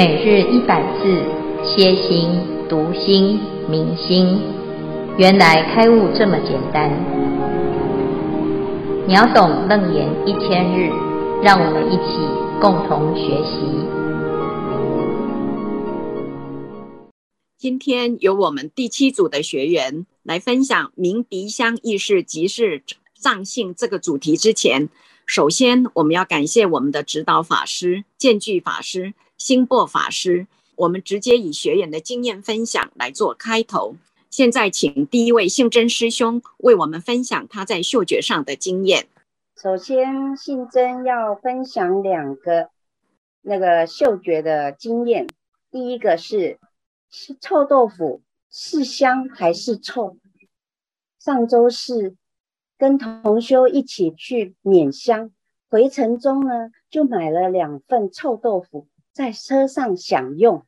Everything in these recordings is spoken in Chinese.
每日一百字，歇心、读心、明心，原来开悟这么简单。秒懂楞严一千日，让我们一起共同学习。今天由我们第七组的学员来分享明鼻香意识即是藏性这个主题之前，首先我们要感谢我们的指导法师见具法师。星钵法师，我们直接以学员的经验分享来做开头。现在，请第一位信真师兄为我们分享他在嗅觉上的经验。首先，信真要分享两个那个嗅觉的经验。第一个是是臭豆腐是香还是臭？上周是跟同修一起去缅香，回程中呢就买了两份臭豆腐。在车上享用，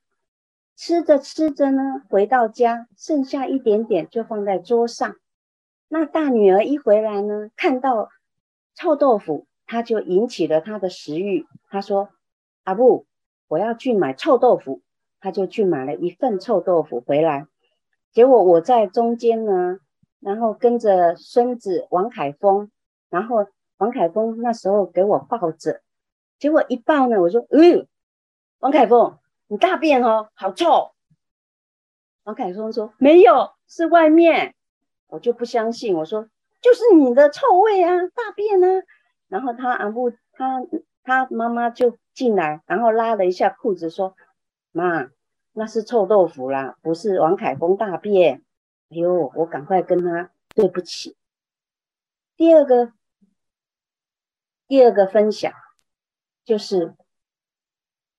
吃着吃着呢，回到家剩下一点点就放在桌上。那大女儿一回来呢，看到臭豆腐，她就引起了她的食欲。她说：“阿布，我要去买臭豆腐。”她就去买了一份臭豆腐回来。结果我在中间呢，然后跟着孙子王凯峰，然后王凯峰那时候给我抱着，结果一抱呢，我说：“嗯。”王凯峰，你大便哦，好臭！王凯峰说没有，是外面。我就不相信，我说就是你的臭味啊，大便啊。然后他阿布他他妈妈就进来，然后拉了一下裤子说：“妈，那是臭豆腐啦，不是王凯峰大便。”哎呦，我赶快跟他对不起。第二个第二个分享就是。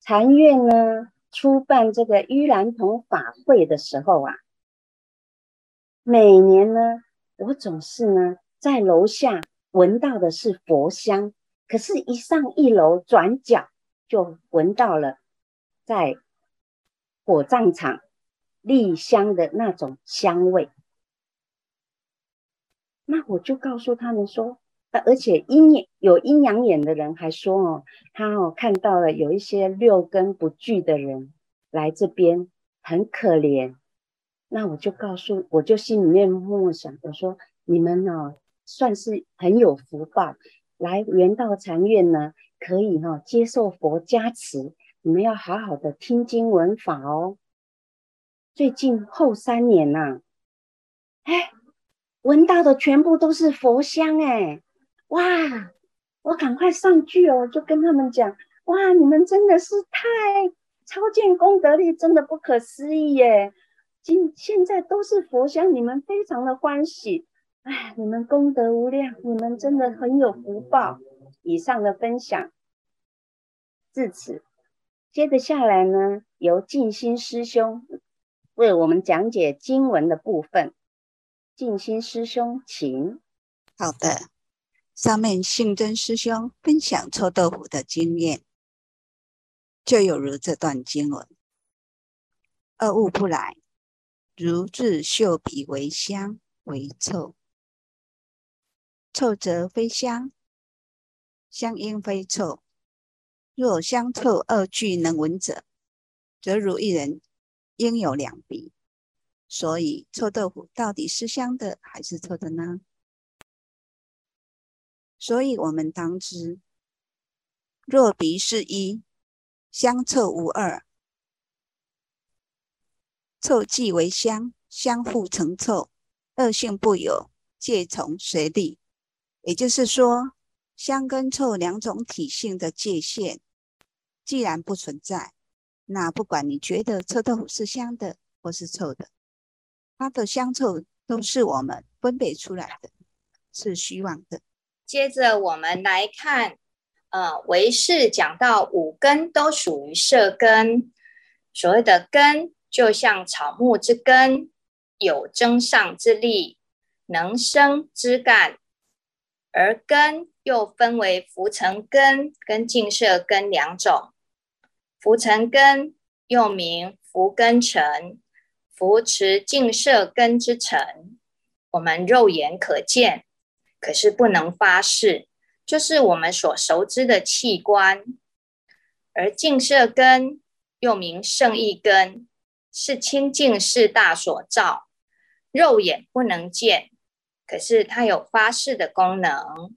禅院呢，初办这个盂兰盆法会的时候啊，每年呢，我总是呢在楼下闻到的是佛香，可是，一上一楼转角就闻到了在火葬场立香的那种香味，那我就告诉他们说。而且阴有阴阳眼的人还说哦，他哦看到了有一些六根不具的人来这边很可怜。那我就告诉，我就心里面默默想，我说你们哦算是很有福报，来圆道禅院呢，可以哈、哦、接受佛加持，你们要好好的听经闻法哦。最近后三年呐、啊，哎，闻到的全部都是佛香哎。哇！我赶快上去哦，就跟他们讲：哇，你们真的是太超见功德力，真的不可思议耶！今现在都是佛香，你们非常的欢喜。哎，你们功德无量，你们真的很有福报。以上的分享至此，接着下来呢，由静心师兄为我们讲解经文的部分。静心师兄，请。好的。上面信真师兄分享臭豆腐的经验，就有如这段经文：恶物不来，如自嗅鼻为香为臭，臭则非香，香应非臭。若香臭二俱能闻者，则如一人应有两鼻。所以臭豆腐到底是香的还是臭的呢？所以，我们当知，若鼻是一，香臭无二，臭即为香，相互成臭，二性不有，界从随立。也就是说，香跟臭两种体性的界限，既然不存在，那不管你觉得臭豆腐是香的或是臭的，它的香臭都是我们分别出来的，是虚妄的。接着我们来看，呃，唯识讲到五根都属于色根，所谓的根就像草木之根，有增上之力，能生枝干，而根又分为浮尘根跟净色根两种。浮尘根又名浮根尘，扶持净色根之尘，我们肉眼可见。可是不能发誓，就是我们所熟知的器官，而净色根又名圣义根，是清净四大所造，肉眼不能见，可是它有发誓的功能。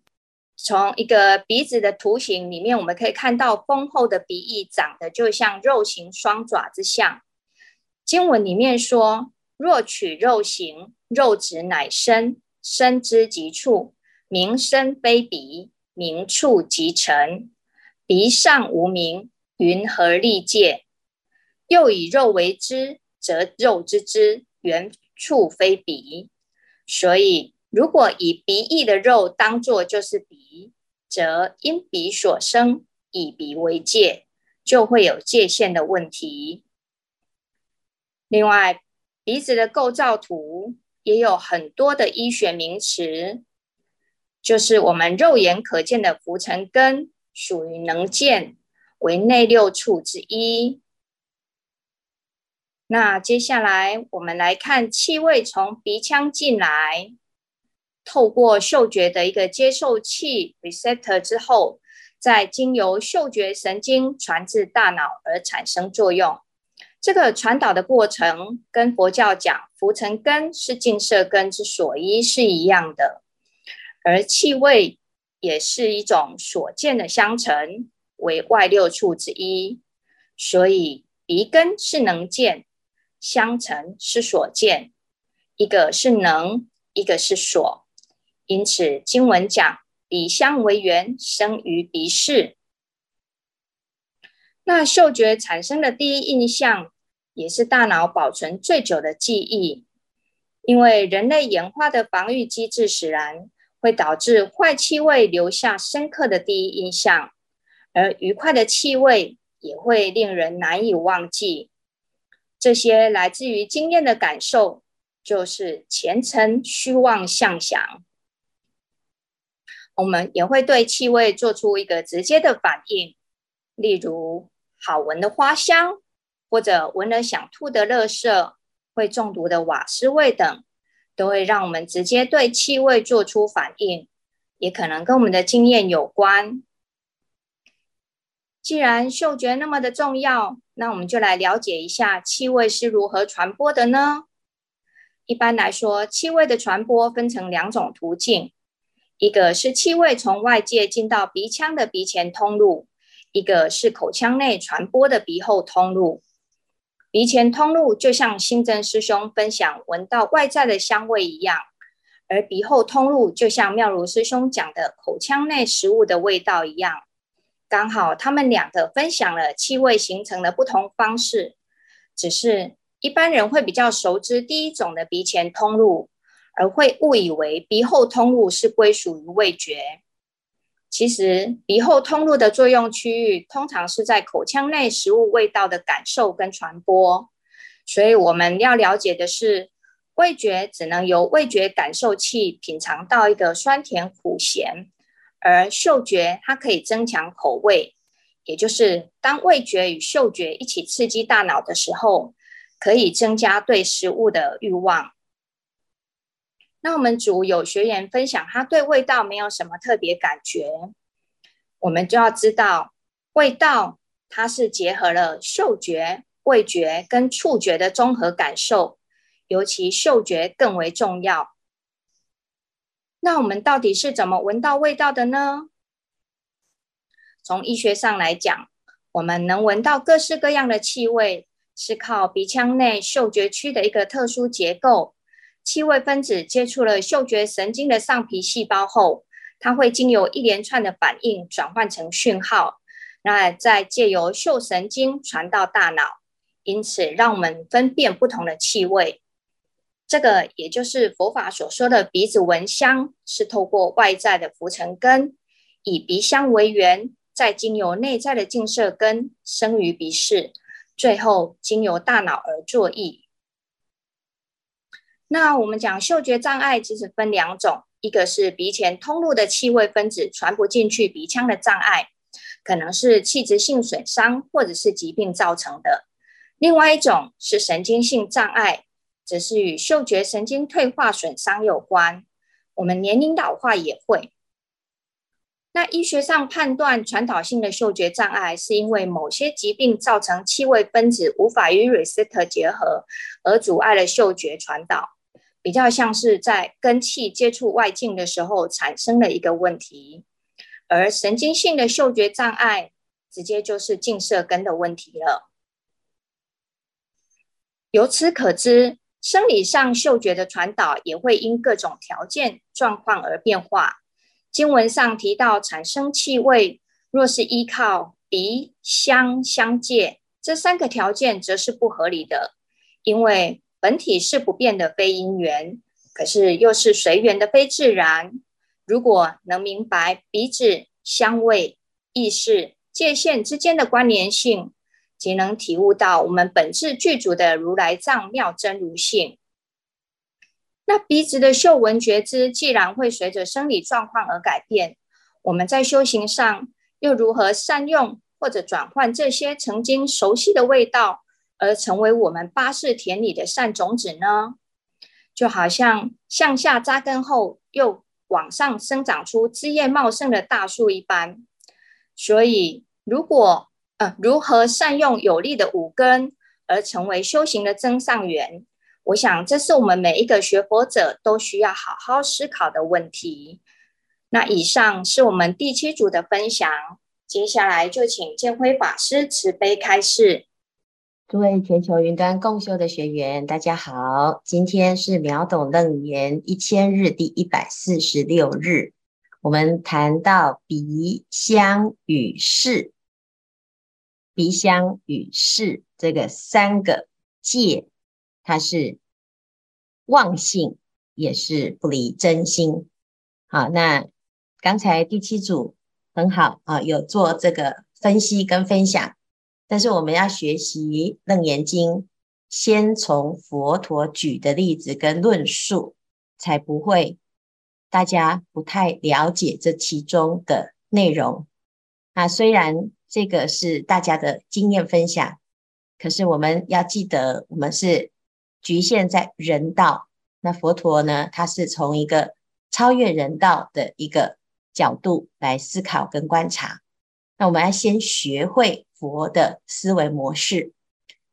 从一个鼻子的图形里面，我们可以看到丰厚的鼻翼长得就像肉形双爪之像。经文里面说：“若取肉形，肉质乃身，身之极处，名身非鼻，名处即尘。鼻上无名，云何立界？又以肉为之，则肉之知，原处非鼻。所以。”如果以鼻翼的肉当作就是鼻，则因鼻所生，以鼻为界，就会有界限的问题。另外，鼻子的构造图也有很多的医学名词，就是我们肉眼可见的浮尘根，属于能见，为内六处之一。那接下来我们来看气味从鼻腔进来。透过嗅觉的一个接受器 receptor 之后，再经由嗅觉神经传至大脑而产生作用。这个传导的过程跟佛教讲浮尘根是净色根之所依是一样的，而气味也是一种所见的相成，为外六处之一。所以鼻根是能见，相成是所见，一个是能，一个是所。因此，经文讲鼻香为缘，生于鼻识。那嗅觉产生的第一印象，也是大脑保存最久的记忆。因为人类演化的防御机制使然，会导致坏气味留下深刻的第一印象，而愉快的气味也会令人难以忘记。这些来自于经验的感受，就是前尘虚妄相想。我们也会对气味做出一个直接的反应，例如好闻的花香，或者闻了想吐的垃圾、会中毒的瓦斯味等，都会让我们直接对气味做出反应，也可能跟我们的经验有关。既然嗅觉那么的重要，那我们就来了解一下气味是如何传播的呢？一般来说，气味的传播分成两种途径。一个是气味从外界进到鼻腔的鼻前通路，一个是口腔内传播的鼻后通路。鼻前通路就像信真师兄分享闻到外在的香味一样，而鼻后通路就像妙如师兄讲的口腔内食物的味道一样。刚好他们两个分享了气味形成的不同方式，只是一般人会比较熟知第一种的鼻前通路。而会误以为鼻后通路是归属于味觉，其实鼻后通路的作用区域通常是在口腔内食物味道的感受跟传播。所以我们要了解的是，味觉只能由味觉感受器品尝到一个酸甜苦咸，而嗅觉它可以增强口味，也就是当味觉与嗅觉一起刺激大脑的时候，可以增加对食物的欲望。那我们组有学员分享，他对味道没有什么特别感觉。我们就要知道，味道它是结合了嗅觉、味觉跟触觉的综合感受，尤其嗅觉更为重要。那我们到底是怎么闻到味道的呢？从医学上来讲，我们能闻到各式各样的气味，是靠鼻腔内嗅觉区的一个特殊结构。气味分子接触了嗅觉神经的上皮细胞后，它会经由一连串的反应转换成讯号，那再借由嗅神经传到大脑，因此让我们分辨不同的气味。这个也就是佛法所说的鼻子闻香，是透过外在的浮尘根，以鼻香为缘，再经由内在的净色根生于鼻识，最后经由大脑而作意。那我们讲嗅觉障碍，其实分两种，一个是鼻前通路的气味分子传不进去鼻腔的障碍，可能是器质性损伤或者是疾病造成的；另外一种是神经性障碍，则是与嗅觉神经退化损伤有关。我们年龄老化也会。那医学上判断传导性的嗅觉障碍，是因为某些疾病造成气味分子无法与 receptor 结合，而阻碍了嗅觉传导，比较像是在根气接触外境的时候产生了一个问题。而神经性的嗅觉障碍，直接就是近色根的问题了。由此可知，生理上嗅觉的传导也会因各种条件状况而变化。经文上提到，产生气味若是依靠鼻、香、香界这三个条件，则是不合理的。因为本体是不变的非因缘，可是又是随缘的非自然。如果能明白鼻子、香味、意识、界限之间的关联性，即能体悟到我们本质具足的如来藏妙真如性。那鼻子的嗅闻觉知，既然会随着生理状况而改变，我们在修行上又如何善用或者转换这些曾经熟悉的味道，而成为我们八识田里的善种子呢？就好像向下扎根后，又往上生长出枝叶茂盛的大树一般。所以，如果呃，如何善用有力的五根，而成为修行的增上缘？我想，这是我们每一个学佛者都需要好好思考的问题。那以上是我们第七组的分享，接下来就请建辉法师慈悲开示。诸位全球云端共修的学员，大家好，今天是秒懂楞严一千日第一百四十六日，我们谈到鼻香与识，鼻香与识这个三个界。它是妄性，也是不离真心。好，那刚才第七组很好啊，有做这个分析跟分享。但是我们要学习《楞严经》，先从佛陀举的例子跟论述，才不会大家不太了解这其中的内容。那虽然这个是大家的经验分享，可是我们要记得，我们是。局限在人道，那佛陀呢？他是从一个超越人道的一个角度来思考跟观察。那我们要先学会佛的思维模式。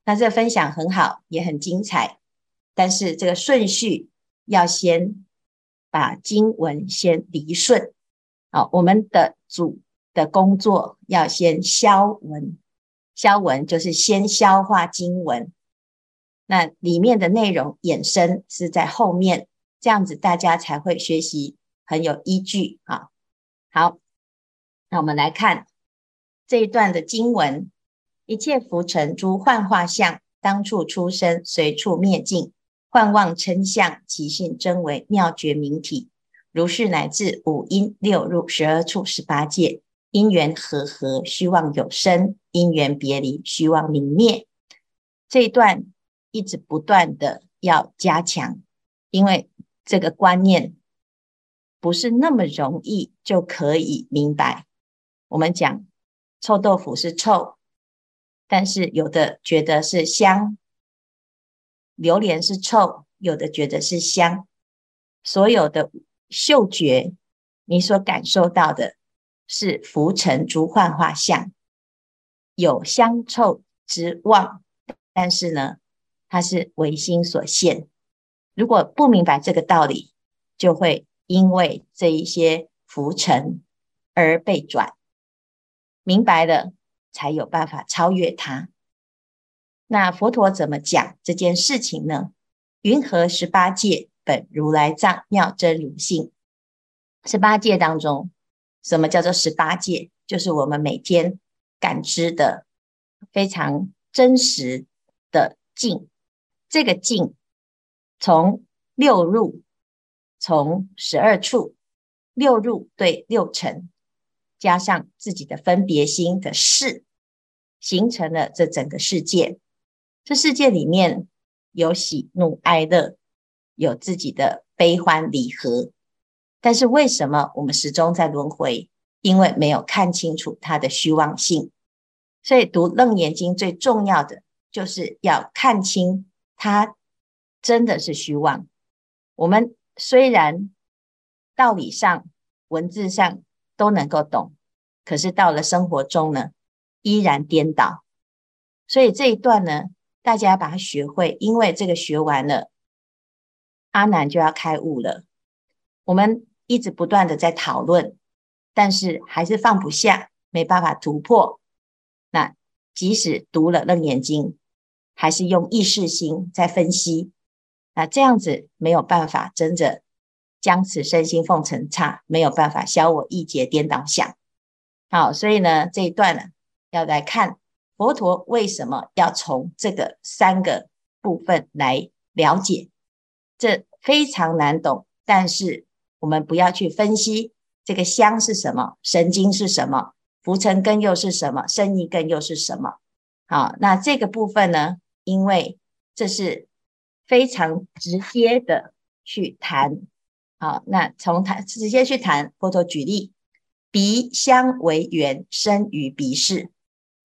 那这分享很好，也很精彩，但是这个顺序要先把经文先理顺。好，我们的主的工作要先消文，消文就是先消化经文。那里面的内容衍生是在后面，这样子大家才会学习很有依据啊。好，那我们来看这一段的经文：一切浮尘诸幻化相，当处出生，随处灭尽。幻妄称相，其性真为妙觉明体。如是乃至五阴六入十二处十八界，因缘和合，虚妄有生；因缘别离，虚妄明灭。这一段。一直不断的要加强，因为这个观念不是那么容易就可以明白。我们讲臭豆腐是臭，但是有的觉得是香；榴莲是臭，有的觉得是香。所有的嗅觉，你所感受到的是浮尘诸幻化相，有香臭之望，但是呢，它是唯心所现，如果不明白这个道理，就会因为这一些浮尘而被转。明白了，才有办法超越它。那佛陀怎么讲这件事情呢？云何十八界本如来藏妙真如性？十八界当中，什么叫做十八界？就是我们每天感知的非常真实的境。这个境从六入，从十二处，六入对六尘，加上自己的分别心的事，形成了这整个世界。这世界里面有喜怒哀乐，有自己的悲欢离合。但是为什么我们始终在轮回？因为没有看清楚它的虚妄性。所以读《楞严经》最重要的就是要看清。它真的是虚妄。我们虽然道理上、文字上都能够懂，可是到了生活中呢，依然颠倒。所以这一段呢，大家把它学会，因为这个学完了，阿难就要开悟了。我们一直不断的在讨论，但是还是放不下，没办法突破。那即使读了《楞严经》，还是用意识心在分析，那这样子没有办法真正将此身心奉尘刹，没有办法消我意结颠倒想。好，所以呢，这一段呢，要来看佛陀为什么要从这个三个部分来了解，这非常难懂，但是我们不要去分析这个香是什么，神经是什么，浮尘根又是什么，生意根又是什么。好，那这个部分呢，因为这是非常直接的去谈。好，那从谈直接去谈，佛陀举例，鼻香为缘，生于鼻室，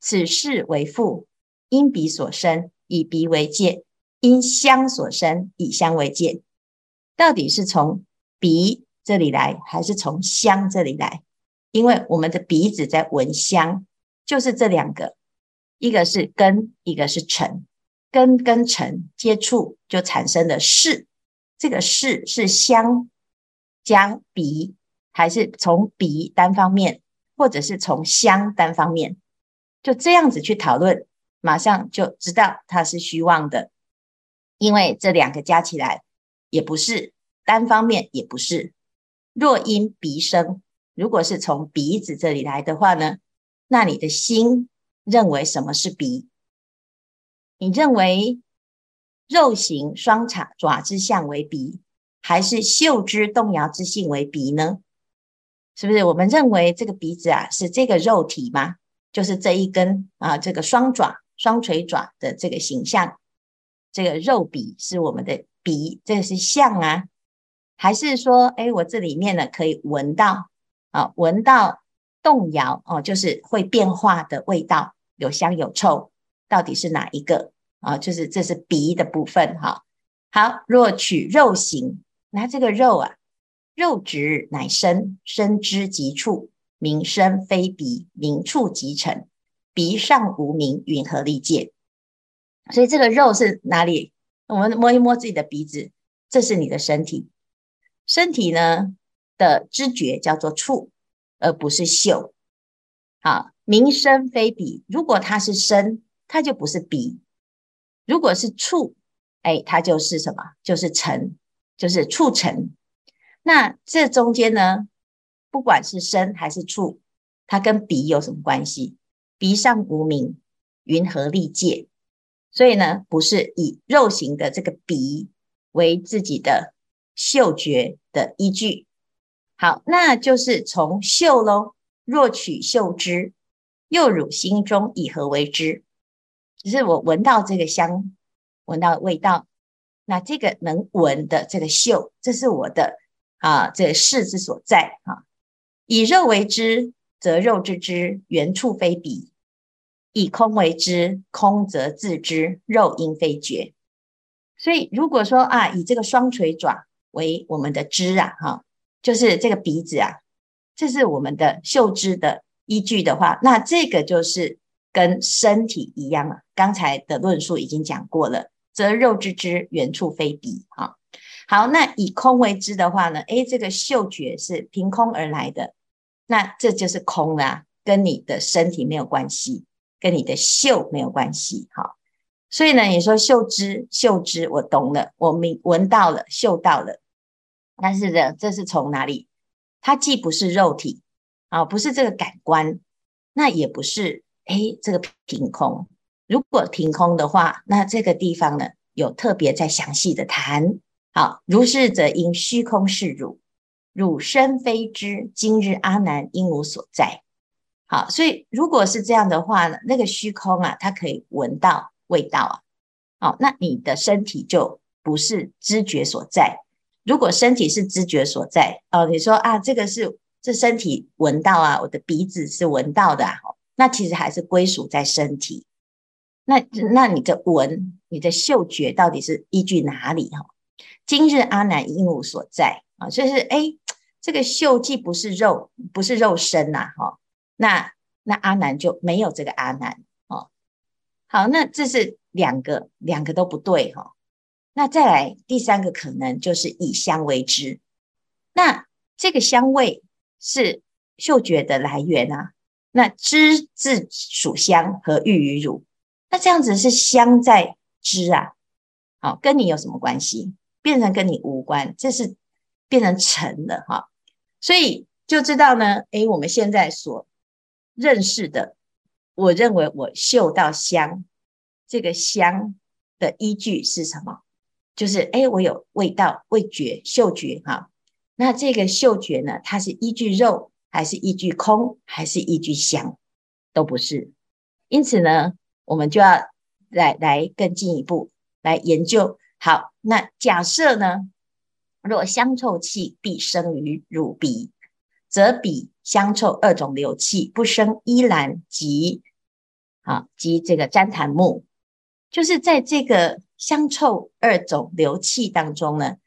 此识为父，因鼻所生，以鼻为界；因香所生，以香为界。到底是从鼻这里来，还是从香这里来？因为我们的鼻子在闻香，就是这两个，一个是根，一个是尘。根跟尘接触就产生了识，这个识是香加鼻，还是从鼻单方面，或者是从香单方面？就这样子去讨论，马上就知道它是虚妄的，因为这两个加起来也不是单方面，也不是。若因鼻生，如果是从鼻子这里来的话呢，那你的心认为什么是鼻？你认为肉形双叉爪之相为鼻，还是嗅之动摇之性为鼻呢？是不是？我们认为这个鼻子啊是这个肉体吗？就是这一根啊，这个双爪、双垂爪的这个形象，这个肉鼻是我们的鼻，这个是相啊？还是说，哎，我这里面呢可以闻到？啊，闻到动摇哦，就是会变化的味道，有香有臭，到底是哪一个啊？就是这是鼻的部分哈。好，若取肉形，那这个肉啊，肉质乃身，身之极处，名身非鼻，名处即尘，鼻上无名，云何立界？所以这个肉是哪里？我们摸一摸自己的鼻子，这是你的身体，身体呢？的知觉叫做触，而不是嗅。好，名身非鼻。如果它是身，它就不是鼻；如果是触，哎，它就是什么？就是尘，就是触尘。那这中间呢，不管是身还是触，它跟鼻有什么关系？鼻上无名，云何立界？所以呢，不是以肉形的这个鼻为自己的嗅觉的依据。好，那就是从嗅喽。若取嗅之，又汝心中以何为之？只是我闻到这个香，闻到味道，那这个能闻的这个嗅，这是我的啊，这个识之所在啊。以肉为之，则肉之知，缘处非彼；以空为之，空则自知，肉因非觉。所以如果说啊，以这个双垂爪为我们的知啊，哈。就是这个鼻子啊，这是我们的嗅知的依据的话，那这个就是跟身体一样了。刚才的论述已经讲过了，则肉之知，缘处非彼。哈，好，那以空为知的话呢？诶，这个嗅觉是凭空而来的，那这就是空啦，跟你的身体没有关系，跟你的嗅没有关系。哈，所以呢，你说嗅知，嗅知，我懂了，我明闻到了，嗅到了。但是呢，这是从哪里？它既不是肉体啊，不是这个感官，那也不是诶，这个凭空。如果停空的话，那这个地方呢，有特别在详细的谈。好，如是则因虚空是汝，汝身非知，今日阿难应无所在。好，所以如果是这样的话呢，那个虚空啊，它可以闻到味道啊。好，那你的身体就不是知觉所在。如果身体是知觉所在哦，你说啊，这个是这身体闻到啊，我的鼻子是闻到的啊，那其实还是归属在身体。那那你的闻，你的嗅觉到底是依据哪里哈？今日阿难应无所在啊，就是哎，这个嗅既不是肉，不是肉身呐，哈，那那阿难就没有这个阿难，哦，好，那这是两个，两个都不对，哈。那再来第三个可能就是以香为知，那这个香味是嗅觉的来源啊，那知自属香，和欲于汝？那这样子是香在知啊，好，跟你有什么关系？变成跟你无关，这是变成尘了哈。所以就知道呢，诶，我们现在所认识的，我认为我嗅到香，这个香的依据是什么？就是哎，我有味道、味觉、嗅觉哈。那这个嗅觉呢，它是依据肉，还是依据空，还是依据香？都不是。因此呢，我们就要来来更进一步来研究。好，那假设呢，若香臭气必生于汝鼻，则彼香臭二种流气不生依兰及啊及这个旃檀木，就是在这个。香臭二种流气当中呢，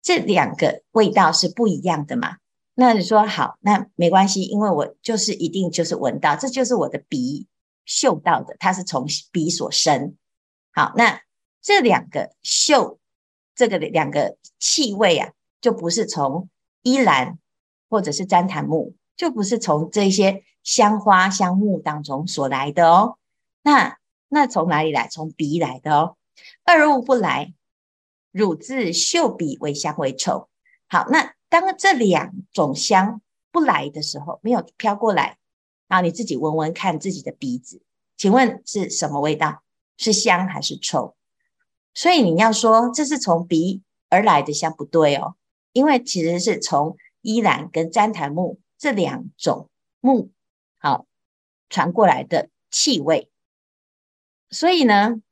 这两个味道是不一样的嘛？那你说好，那没关系，因为我就是一定就是闻到，这就是我的鼻嗅到的，它是从鼻所生。好，那这两个嗅，这个两个气味啊，就不是从依兰或者是旃檀木，就不是从这些香花香木当中所来的哦。那那从哪里来？从鼻来的哦。二物不来，汝自嗅彼为香为臭。好，那当这两种香不来的时候，没有飘过来，然后你自己闻闻看自己的鼻子，请问是什么味道？是香还是臭？所以你要说这是从鼻而来的香不对哦，因为其实是从依兰跟旃檀木这两种木好传过来的气味，所以呢。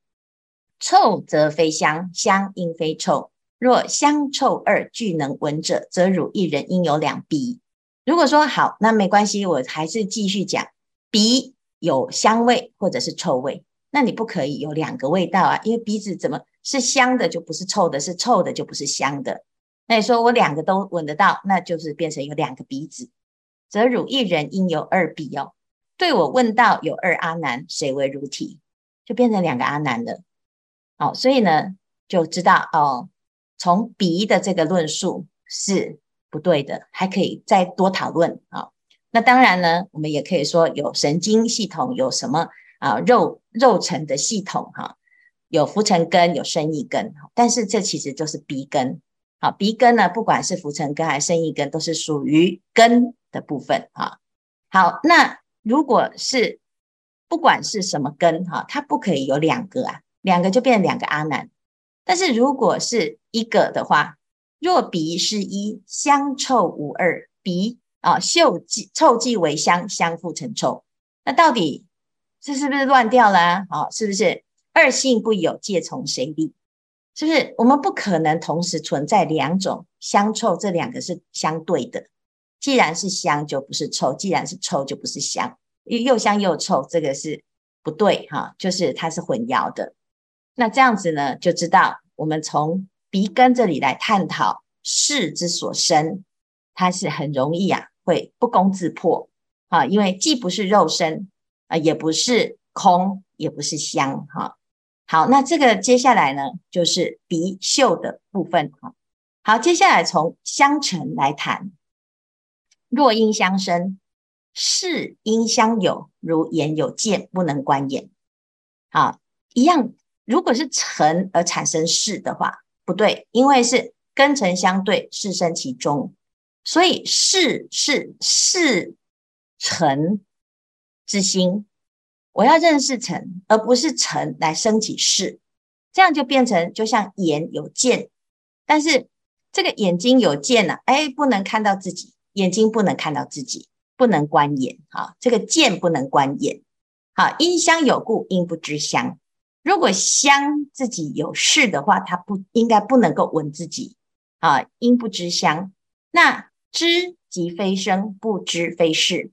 臭则非香，香应非臭。若香臭二俱能闻者，则汝一人应有两鼻。如果说好，那没关系，我还是继续讲。鼻有香味或者是臭味，那你不可以有两个味道啊，因为鼻子怎么是香的就不是臭的，是臭的就不是香的。那你说我两个都闻得到，那就是变成有两个鼻子，则汝一人应有二鼻哦。对我问道有二阿难，谁为汝体？就变成两个阿难了。好，所以呢，就知道哦，从鼻的这个论述是不对的，还可以再多讨论啊。那当然呢，我们也可以说有神经系统，有什么啊肉肉层的系统哈，有浮尘根，有生意根，但是这其实就是鼻根。好，鼻根呢，不管是浮尘根还是生意根，都是属于根的部分哈。好，那如果是不管是什么根哈，它不可以有两个啊。两个就变两个阿难，但是如果是一个的话，若鼻是一，香臭无二，鼻啊嗅既臭即为香，香复成臭，那到底这是不是乱掉了啊？是不是二性不有，借从谁立？是不是我们不可能同时存在两种香臭？这两个是相对的。既然是香，就不是臭；既然是臭，就不是香。又香又臭，这个是不对哈，就是它是混淆的。那这样子呢，就知道我们从鼻根这里来探讨识之所生，它是很容易啊，会不攻自破啊，因为既不是肉身啊，也不是空，也不是香哈。好，那这个接下来呢，就是鼻嗅的部分哈。好，接下来从相成来谈，若因相生，识因相有，如眼有见，不能观眼。好，一样。如果是成而产生识的话，不对，因为是根尘相对，识生其中，所以识是识尘之心。我要认识尘，而不是尘来升起识，这样就变成就像眼有见，但是这个眼睛有见呢、啊，哎，不能看到自己，眼睛不能看到自己，不能观眼啊，这个见不能观眼。好，因香有故，应不知香。如果香自己有事的话，它不应该不能够闻自己啊，应不知香。那知即非生，不知非是。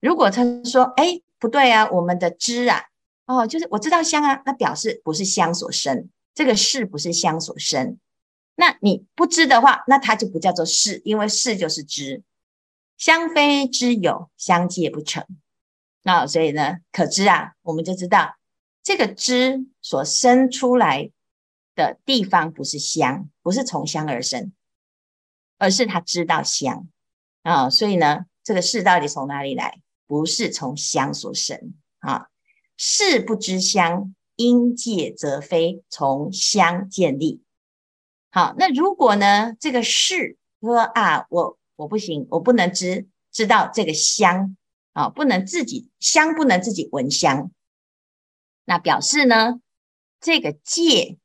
如果他说，哎，不对啊，我们的知啊，哦，就是我知道香啊，那表示不是香所生，这个是不是香所生。那你不知的话，那它就不叫做是，因为是就是知。相非知有，相介不成。那所以呢，可知啊，我们就知道这个知所生出来的地方不是香，不是从香而生，而是他知道香啊。所以呢，这个是到底从哪里来？不是从香所生啊。识不知香，因介则非从香建立。好，那如果呢，这个识说啊，我。我不行，我不能知知道这个香啊，不能自己香，不能自己闻香。那表示呢，这个界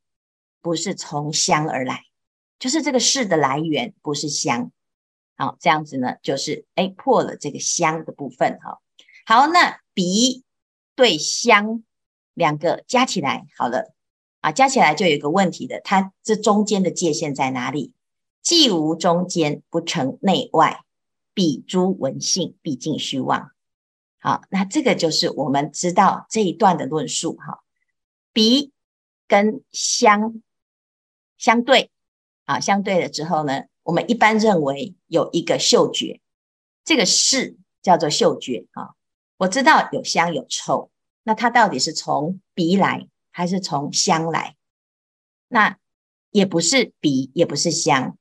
不是从香而来，就是这个事的来源不是香。好，这样子呢，就是哎破了这个香的部分哈。好，那鼻对香两个加起来好了啊，加起来就有个问题的，它这中间的界限在哪里？既无中间，不成内外，彼诸文性毕竟虚妄。好，那这个就是我们知道这一段的论述。哈，鼻跟香相对，啊，相对了之后呢，我们一般认为有一个嗅觉，这个是叫做嗅觉。啊，我知道有香有臭，那它到底是从鼻来还是从香来？那也不是鼻，也不是香。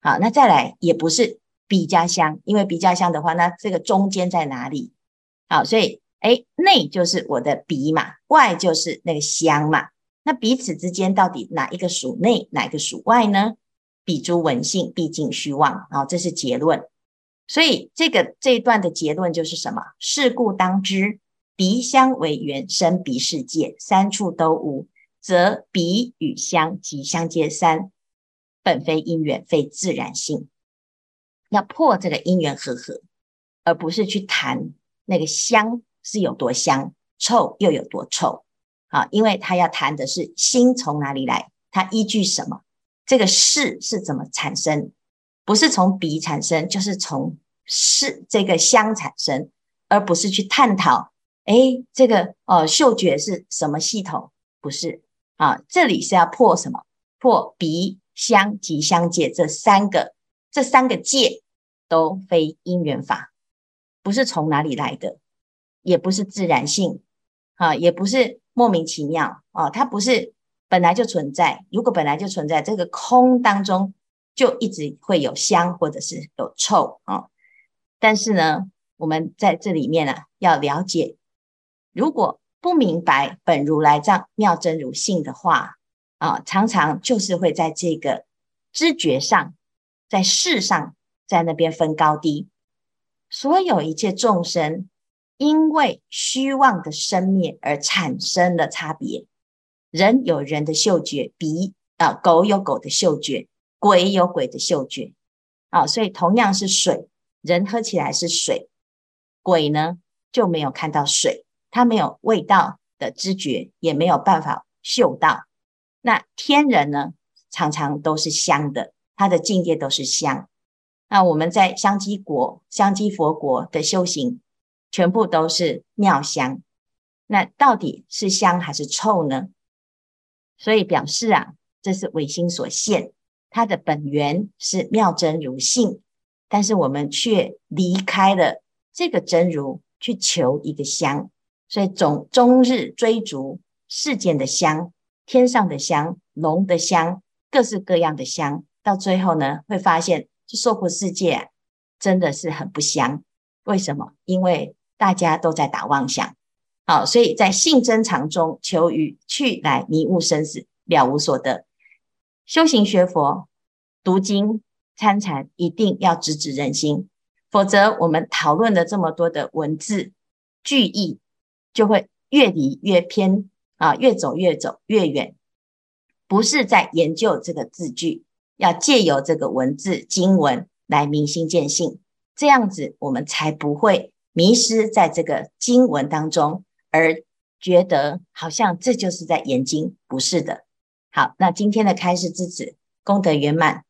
好，那再来也不是鼻加香，因为鼻加香的话，那这个中间在哪里？好，所以诶，内就是我的鼻嘛，外就是那个香嘛。那彼此之间到底哪一个属内，哪一个属外呢？彼诸文性毕竟虚妄。好，这是结论。所以这个这一段的结论就是什么？事故当知，鼻香为缘生鼻世界，三处都无，则鼻与香即相接三。本非因缘，非自然性，要破这个因缘和合，而不是去谈那个香是有多香，臭又有多臭啊！因为他要谈的是心从哪里来，他依据什么，这个识是怎么产生，不是从鼻产生，就是从是这个香产生，而不是去探讨，诶，这个呃嗅觉是什么系统？不是啊，这里是要破什么？破鼻。香及相界这三个，这三个界都非因缘法，不是从哪里来的，也不是自然性，啊，也不是莫名其妙啊，它不是本来就存在。如果本来就存在，这个空当中就一直会有香或者是有臭啊。但是呢，我们在这里面呢，要了解，如果不明白本如来藏妙真如性的话。啊，常常就是会在这个知觉上，在事上，在那边分高低。所有一切众生，因为虚妄的生灭而产生了差别。人有人的嗅觉，鼻啊，狗有狗的嗅觉，鬼有鬼的嗅觉。啊，所以同样是水，人喝起来是水，鬼呢就没有看到水，他没有味道的知觉，也没有办法嗅到。那天人呢，常常都是香的，他的境界都是香。那我们在香积国、香积佛国的修行，全部都是妙香。那到底是香还是臭呢？所以表示啊，这是唯心所现，它的本源是妙真如性，但是我们却离开了这个真如，去求一个香，所以总终日追逐世间的香。天上的香，龙的香，各式各样的香，到最后呢，会发现这娑婆世界，真的是很不香。为什么？因为大家都在打妄想。好，所以在性真常中求于去来迷悟生死，了无所得。修行学佛、读经、参禅，一定要直指人心，否则我们讨论了这么多的文字句意，就会越离越偏。啊，越走越走越远，不是在研究这个字句，要借由这个文字经文来明心见性，这样子我们才不会迷失在这个经文当中，而觉得好像这就是在研经，不是的。好，那今天的开示至此，功德圆满，